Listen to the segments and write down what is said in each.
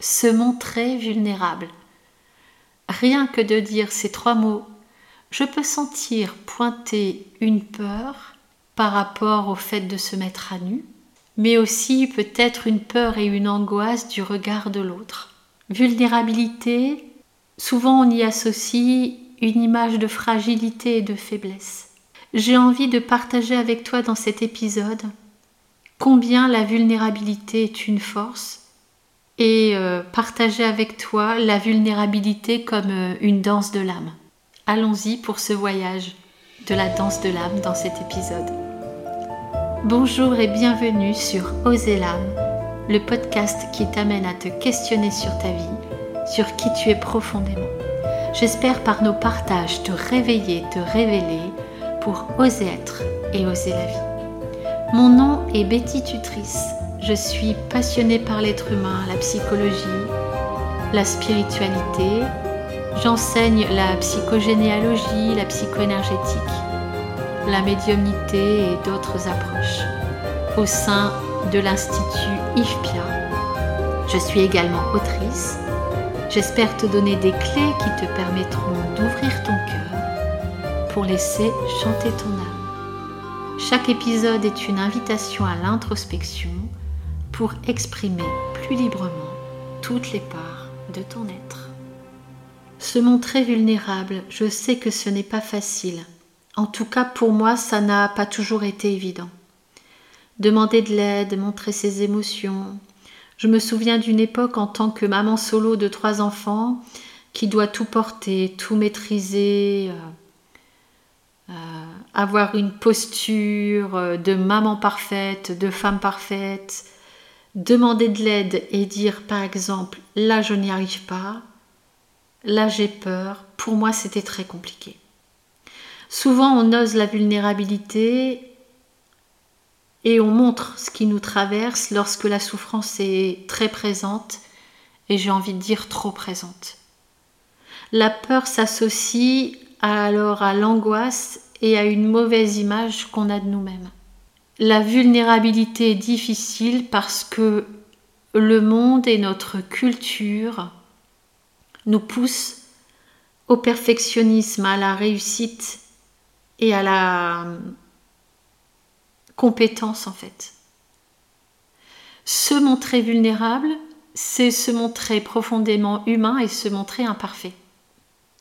Se montrer vulnérable. Rien que de dire ces trois mots, je peux sentir pointer une peur par rapport au fait de se mettre à nu, mais aussi peut-être une peur et une angoisse du regard de l'autre. Vulnérabilité, souvent on y associe une image de fragilité et de faiblesse. J'ai envie de partager avec toi dans cet épisode combien la vulnérabilité est une force et euh, partager avec toi la vulnérabilité comme euh, une danse de l'âme. Allons-y pour ce voyage de la danse de l'âme dans cet épisode. Bonjour et bienvenue sur Oser l'âme, le podcast qui t'amène à te questionner sur ta vie, sur qui tu es profondément. J'espère par nos partages te réveiller, te révéler pour oser être et oser la vie. Mon nom est Betty Tutrice. Je suis passionnée par l'être humain, la psychologie, la spiritualité. J'enseigne la psychogénéalogie, la psychoénergétique la médiumnité et d'autres approches au sein de l'Institut IFPIA. Je suis également autrice. J'espère te donner des clés qui te permettront d'ouvrir ton cœur pour laisser chanter ton âme. Chaque épisode est une invitation à l'introspection pour exprimer plus librement toutes les parts de ton être. Se montrer vulnérable, je sais que ce n'est pas facile en tout cas, pour moi, ça n'a pas toujours été évident. Demander de l'aide, montrer ses émotions. Je me souviens d'une époque en tant que maman solo de trois enfants qui doit tout porter, tout maîtriser, euh, euh, avoir une posture euh, de maman parfaite, de femme parfaite, demander de l'aide et dire par exemple là je n'y arrive pas, là j'ai peur, pour moi c'était très compliqué. Souvent, on ose la vulnérabilité et on montre ce qui nous traverse lorsque la souffrance est très présente et j'ai envie de dire trop présente. La peur s'associe alors à l'angoisse et à une mauvaise image qu'on a de nous-mêmes. La vulnérabilité est difficile parce que le monde et notre culture nous poussent au perfectionnisme, à la réussite et à la compétence en fait. Se montrer vulnérable, c'est se montrer profondément humain et se montrer imparfait.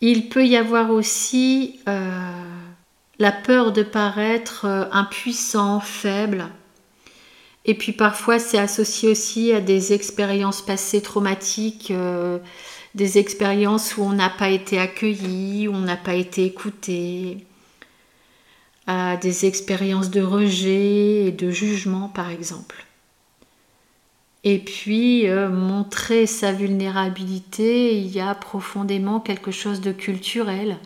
Il peut y avoir aussi euh, la peur de paraître euh, impuissant, faible. Et puis parfois c'est associé aussi à des expériences passées traumatiques, euh, des expériences où on n'a pas été accueilli, où on n'a pas été écouté, à des expériences de rejet et de jugement par exemple. Et puis euh, montrer sa vulnérabilité, il y a profondément quelque chose de culturel.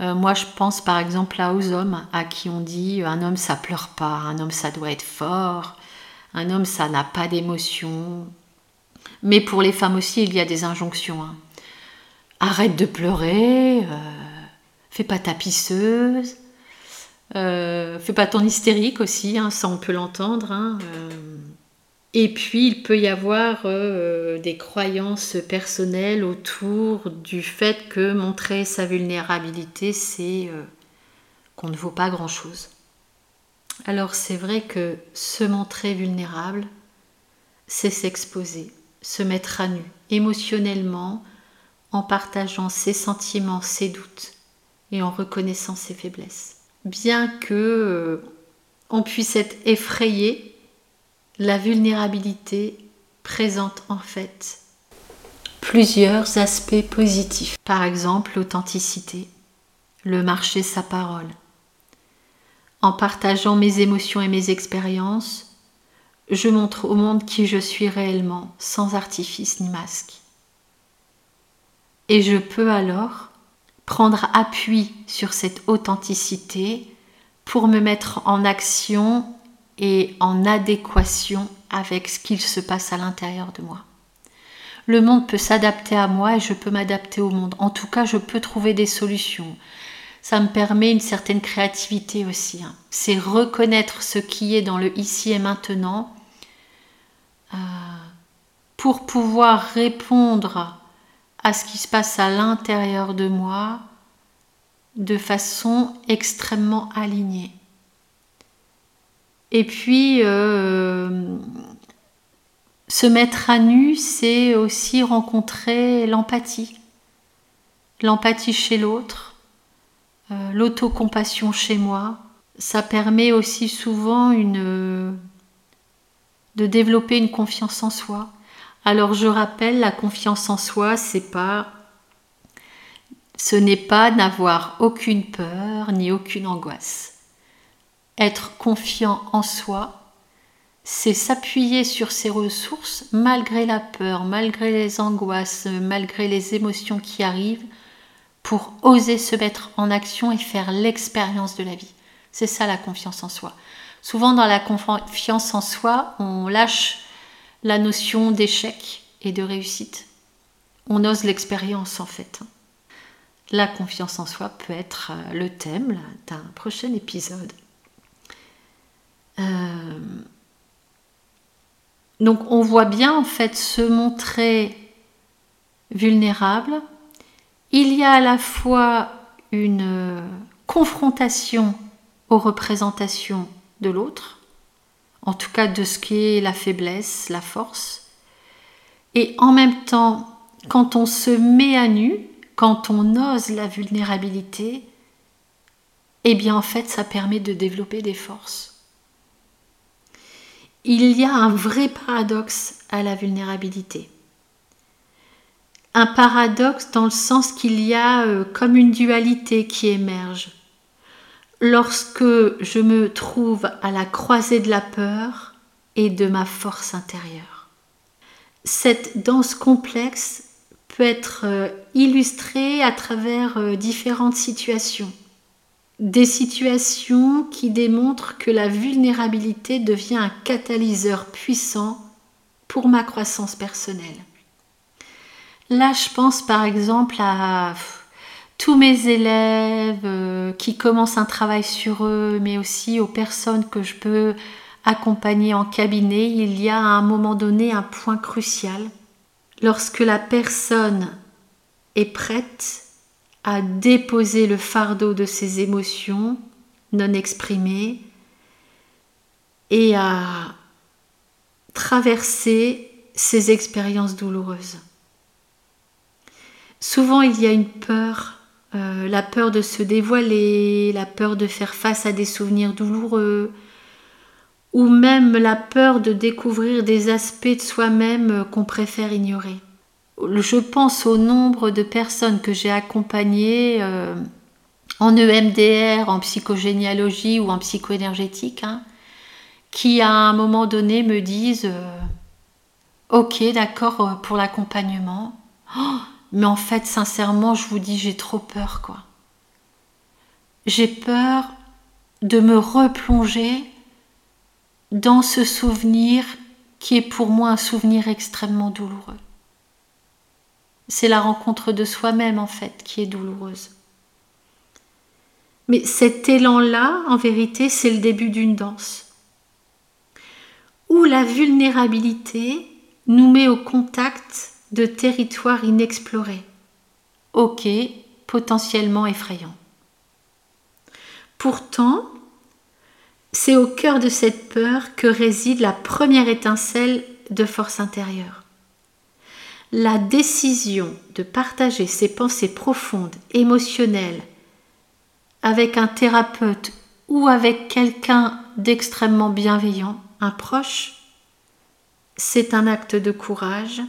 Euh, moi je pense par exemple à aux hommes à qui on dit un homme ça pleure pas, un homme ça doit être fort, un homme ça n'a pas d'émotion. Mais pour les femmes aussi il y a des injonctions. Hein. Arrête de pleurer, euh, fais pas tapisseuse, euh, fais pas ton hystérique aussi, hein, ça on peut l'entendre. Hein, euh. Et puis il peut y avoir euh, des croyances personnelles autour du fait que montrer sa vulnérabilité, c'est qu'on ne vaut pas grand-chose. Alors c'est vrai que se montrer vulnérable, c'est s'exposer, se mettre à nu émotionnellement en partageant ses sentiments, ses doutes et en reconnaissant ses faiblesses bien que euh, on puisse être effrayé, la vulnérabilité présente en fait plusieurs aspects positifs. Par exemple, l'authenticité, le marcher sa parole. En partageant mes émotions et mes expériences, je montre au monde qui je suis réellement, sans artifice ni masque. Et je peux alors prendre appui sur cette authenticité pour me mettre en action et en adéquation avec ce qu'il se passe à l'intérieur de moi. Le monde peut s'adapter à moi et je peux m'adapter au monde. En tout cas, je peux trouver des solutions. Ça me permet une certaine créativité aussi. Hein. C'est reconnaître ce qui est dans le ici et maintenant euh, pour pouvoir répondre à ce qui se passe à l'intérieur de moi de façon extrêmement alignée. Et puis, euh, se mettre à nu, c'est aussi rencontrer l'empathie. L'empathie chez l'autre, euh, l'autocompassion chez moi. Ça permet aussi souvent de développer une confiance en soi. Alors je rappelle, la confiance en soi, c'est pas ce n'est pas n'avoir aucune peur ni aucune angoisse. Être confiant en soi, c'est s'appuyer sur ses ressources malgré la peur, malgré les angoisses, malgré les émotions qui arrivent, pour oser se mettre en action et faire l'expérience de la vie. C'est ça la confiance en soi. Souvent dans la confiance en soi, on lâche la notion d'échec et de réussite. On ose l'expérience en fait. La confiance en soi peut être euh, le thème d'un prochain épisode. Euh, donc on voit bien en fait se montrer vulnérable. Il y a à la fois une confrontation aux représentations de l'autre, en tout cas de ce qui est la faiblesse, la force, et en même temps, quand on se met à nu, quand on ose la vulnérabilité, eh bien en fait ça permet de développer des forces il y a un vrai paradoxe à la vulnérabilité. Un paradoxe dans le sens qu'il y a euh, comme une dualité qui émerge. Lorsque je me trouve à la croisée de la peur et de ma force intérieure. Cette danse complexe peut être euh, illustrée à travers euh, différentes situations des situations qui démontrent que la vulnérabilité devient un catalyseur puissant pour ma croissance personnelle. Là, je pense par exemple à tous mes élèves euh, qui commencent un travail sur eux, mais aussi aux personnes que je peux accompagner en cabinet. Il y a à un moment donné un point crucial. Lorsque la personne est prête à déposer le fardeau de ses émotions non exprimées et à traverser ses expériences douloureuses. Souvent il y a une peur, euh, la peur de se dévoiler, la peur de faire face à des souvenirs douloureux, ou même la peur de découvrir des aspects de soi-même qu'on préfère ignorer je pense au nombre de personnes que j'ai accompagnées euh, en EMDR, en psychogénéalogie ou en psychoénergétique, hein, qui à un moment donné me disent euh, Ok, d'accord euh, pour l'accompagnement, oh, mais en fait, sincèrement, je vous dis, j'ai trop peur, quoi. J'ai peur de me replonger dans ce souvenir qui est pour moi un souvenir extrêmement douloureux. C'est la rencontre de soi-même en fait qui est douloureuse. Mais cet élan-là, en vérité, c'est le début d'une danse. Où la vulnérabilité nous met au contact de territoires inexplorés. Ok, potentiellement effrayants. Pourtant, c'est au cœur de cette peur que réside la première étincelle de force intérieure la décision de partager ses pensées profondes, émotionnelles, avec un thérapeute ou avec quelqu'un d'extrêmement bienveillant, un proche, c'est un acte de courage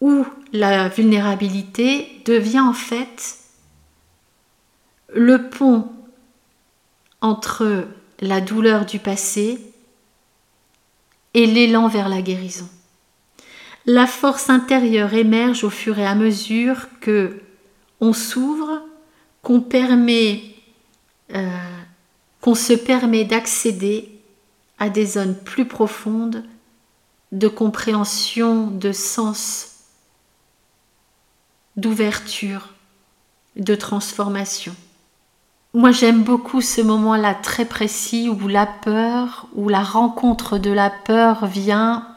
où la vulnérabilité devient en fait le pont entre la douleur du passé et l'élan vers la guérison la force intérieure émerge au fur et à mesure que on s'ouvre, qu'on permet, euh, qu'on se permet d'accéder à des zones plus profondes de compréhension, de sens, d'ouverture, de transformation. Moi j'aime beaucoup ce moment-là très précis où la peur, où la rencontre de la peur vient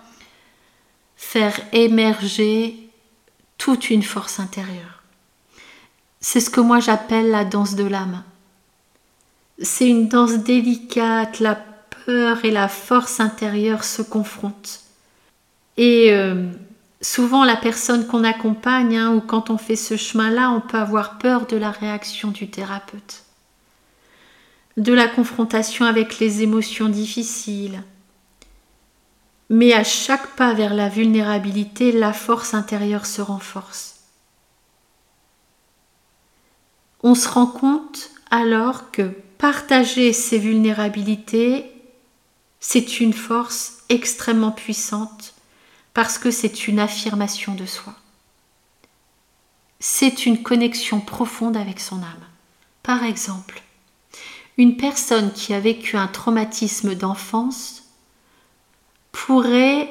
faire émerger toute une force intérieure. C'est ce que moi j'appelle la danse de l'âme. C'est une danse délicate, la peur et la force intérieure se confrontent. Et euh, souvent la personne qu'on accompagne, hein, ou quand on fait ce chemin-là, on peut avoir peur de la réaction du thérapeute, de la confrontation avec les émotions difficiles. Mais à chaque pas vers la vulnérabilité, la force intérieure se renforce. On se rend compte alors que partager ses vulnérabilités, c'est une force extrêmement puissante parce que c'est une affirmation de soi. C'est une connexion profonde avec son âme. Par exemple, une personne qui a vécu un traumatisme d'enfance pourrait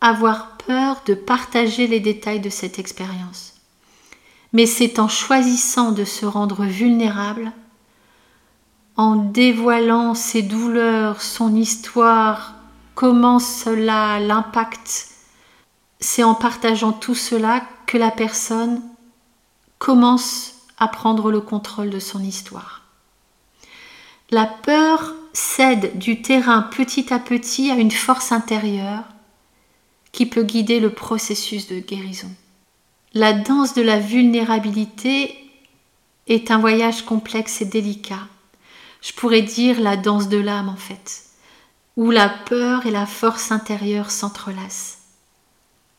avoir peur de partager les détails de cette expérience. Mais c'est en choisissant de se rendre vulnérable, en dévoilant ses douleurs, son histoire, comment cela l'impacte c'est en partageant tout cela que la personne commence à prendre le contrôle de son histoire. La peur cède du terrain petit à petit à une force intérieure qui peut guider le processus de guérison. La danse de la vulnérabilité est un voyage complexe et délicat. Je pourrais dire la danse de l'âme en fait, où la peur et la force intérieure s'entrelacent.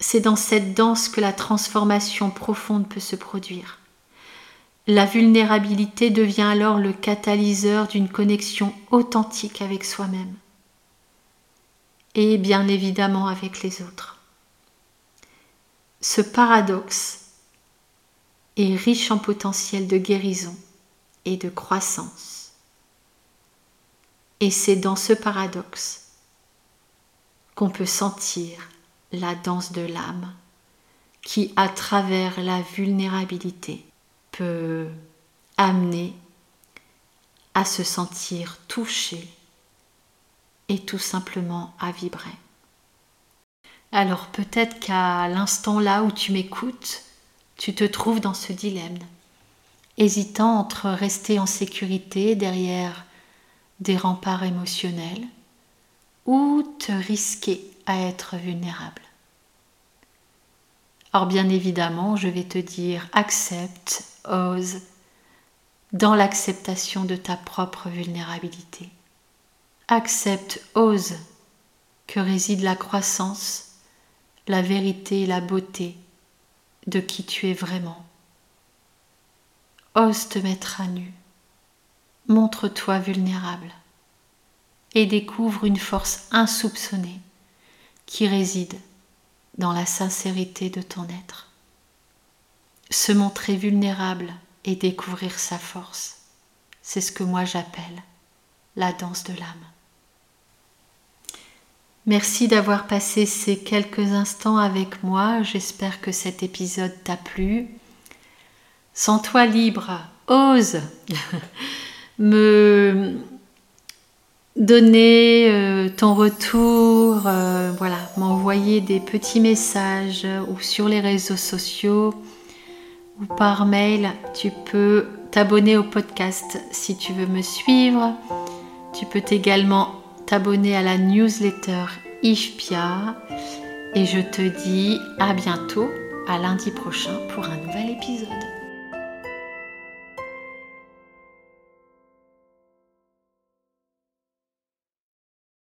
C'est dans cette danse que la transformation profonde peut se produire. La vulnérabilité devient alors le catalyseur d'une connexion authentique avec soi-même et bien évidemment avec les autres. Ce paradoxe est riche en potentiel de guérison et de croissance. Et c'est dans ce paradoxe qu'on peut sentir la danse de l'âme qui, à travers la vulnérabilité, amener à se sentir touché et tout simplement à vibrer. Alors peut-être qu'à l'instant là où tu m'écoutes, tu te trouves dans ce dilemme, hésitant entre rester en sécurité derrière des remparts émotionnels ou te risquer à être vulnérable. Or bien évidemment, je vais te dire accepte, ose, dans l'acceptation de ta propre vulnérabilité. Accepte, ose que réside la croissance, la vérité et la beauté de qui tu es vraiment. Ose te mettre à nu. Montre-toi vulnérable et découvre une force insoupçonnée qui réside dans la sincérité de ton être. Se montrer vulnérable et découvrir sa force, c'est ce que moi j'appelle la danse de l'âme. Merci d'avoir passé ces quelques instants avec moi. J'espère que cet épisode t'a plu. Sens-toi libre, ose me donner euh, ton retour, euh, voilà, m'envoyer des petits messages ou sur les réseaux sociaux ou par mail. Tu peux t'abonner au podcast si tu veux me suivre. Tu peux également t'abonner à la newsletter IFPIA et je te dis à bientôt, à lundi prochain pour un nouvel épisode.